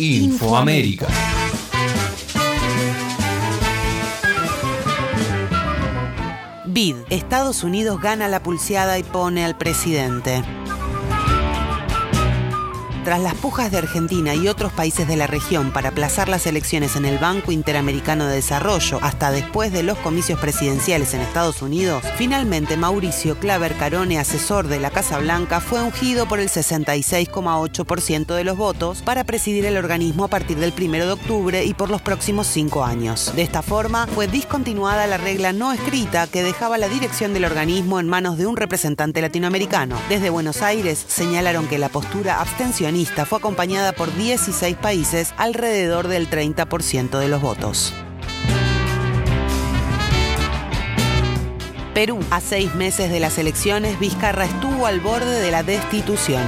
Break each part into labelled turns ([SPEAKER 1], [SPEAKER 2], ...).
[SPEAKER 1] Infoamérica.
[SPEAKER 2] BID. Estados Unidos gana la pulseada y pone al presidente. Tras las pujas de Argentina y otros países de la región para aplazar las elecciones en el Banco Interamericano de Desarrollo hasta después de los comicios presidenciales en Estados Unidos, finalmente Mauricio Claver Carone, asesor de la Casa Blanca, fue ungido por el 66,8% de los votos para presidir el organismo a partir del 1 de octubre y por los próximos cinco años. De esta forma, fue discontinuada la regla no escrita que dejaba la dirección del organismo en manos de un representante latinoamericano. Desde Buenos Aires señalaron que la postura abstencionista fue acompañada por 16 países, alrededor del 30% de los votos. Perú. A seis meses de las elecciones, Vizcarra estuvo al borde de la destitución.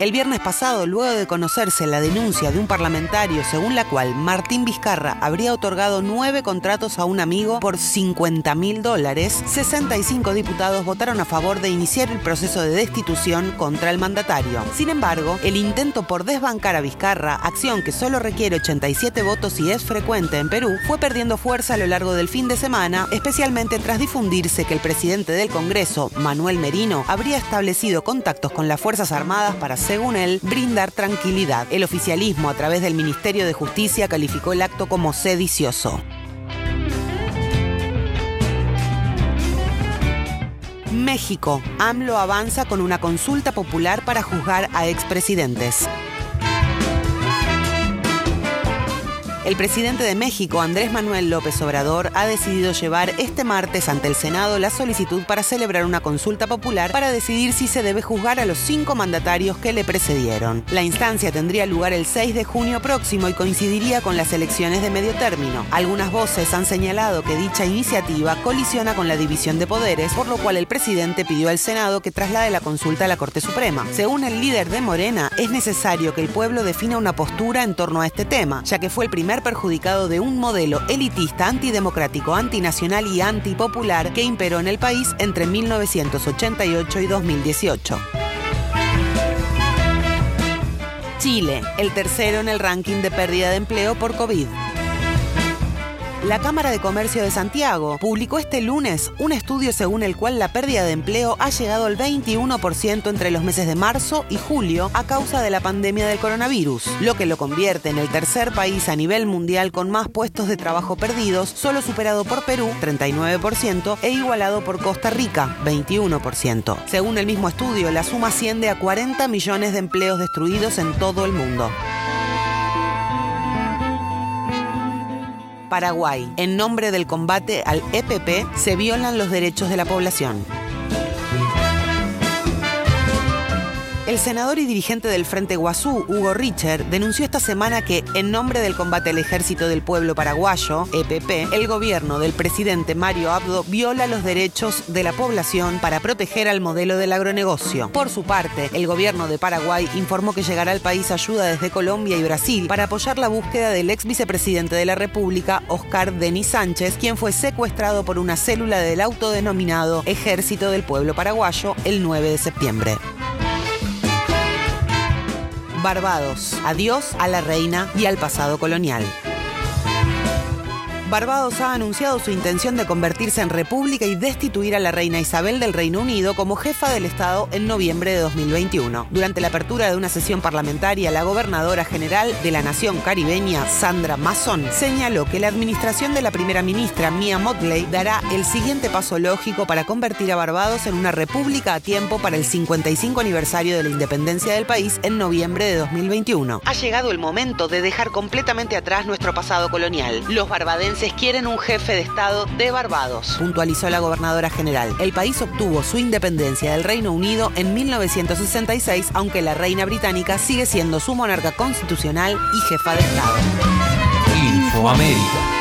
[SPEAKER 2] El viernes pasado, luego de conocerse la denuncia de un parlamentario según la cual Martín Vizcarra habría otorgado nueve contratos a un amigo por 50 mil dólares, 65 diputados votaron a favor de iniciar el proceso de destitución contra el mandatario. Sin embargo, el intento por desbancar a Vizcarra, acción que solo requiere 87 votos y es frecuente en Perú, fue perdiendo fuerza a lo largo del fin de semana, especialmente tras difundirse que el presidente del Congreso, Manuel Merino, habría establecido contactos con las Fuerzas Armadas para según él, brindar tranquilidad. El oficialismo, a través del Ministerio de Justicia, calificó el acto como sedicioso. México. AMLO avanza con una consulta popular para juzgar a expresidentes. El presidente de México, Andrés Manuel López Obrador, ha decidido llevar este martes ante el Senado la solicitud para celebrar una consulta popular para decidir si se debe juzgar a los cinco mandatarios que le precedieron. La instancia tendría lugar el 6 de junio próximo y coincidiría con las elecciones de medio término. Algunas voces han señalado que dicha iniciativa colisiona con la división de poderes, por lo cual el presidente pidió al Senado que traslade la consulta a la Corte Suprema. Según el líder de Morena, es necesario que el pueblo defina una postura en torno a este tema, ya que fue el primer perjudicado de un modelo elitista, antidemocrático, antinacional y antipopular que imperó en el país entre 1988 y 2018. Chile, el tercero en el ranking de pérdida de empleo por COVID. La Cámara de Comercio de Santiago publicó este lunes un estudio según el cual la pérdida de empleo ha llegado al 21% entre los meses de marzo y julio a causa de la pandemia del coronavirus, lo que lo convierte en el tercer país a nivel mundial con más puestos de trabajo perdidos, solo superado por Perú, 39%, e igualado por Costa Rica, 21%. Según el mismo estudio, la suma asciende a 40 millones de empleos destruidos en todo el mundo. Paraguay. En nombre del combate al EPP, se violan los derechos de la población. El senador y dirigente del Frente Guazú, Hugo Richer, denunció esta semana que, en nombre del combate al ejército del pueblo paraguayo, EPP, el gobierno del presidente Mario Abdo viola los derechos de la población para proteger al modelo del agronegocio. Por su parte, el gobierno de Paraguay informó que llegará al país ayuda desde Colombia y Brasil para apoyar la búsqueda del ex vicepresidente de la República, Oscar Denis Sánchez, quien fue secuestrado por una célula del autodenominado Ejército del Pueblo Paraguayo el 9 de septiembre. Barbados. Adiós a la reina y al pasado colonial. Barbados ha anunciado su intención de convertirse en república y destituir a la reina Isabel del Reino Unido como jefa del Estado en noviembre de 2021. Durante la apertura de una sesión parlamentaria, la gobernadora general de la nación caribeña, Sandra Mason, señaló que la administración de la primera ministra, Mia Motley, dará el siguiente paso lógico para convertir a Barbados en una república a tiempo para el 55 aniversario de la independencia del país en noviembre de 2021. Ha llegado el momento de dejar completamente atrás nuestro pasado colonial. Los barbadenses quieren un jefe de Estado de Barbados, puntualizó la gobernadora general. El país obtuvo su independencia del Reino Unido en 1966, aunque la reina británica sigue siendo su monarca constitucional y jefa de Estado.
[SPEAKER 1] Infoamérica.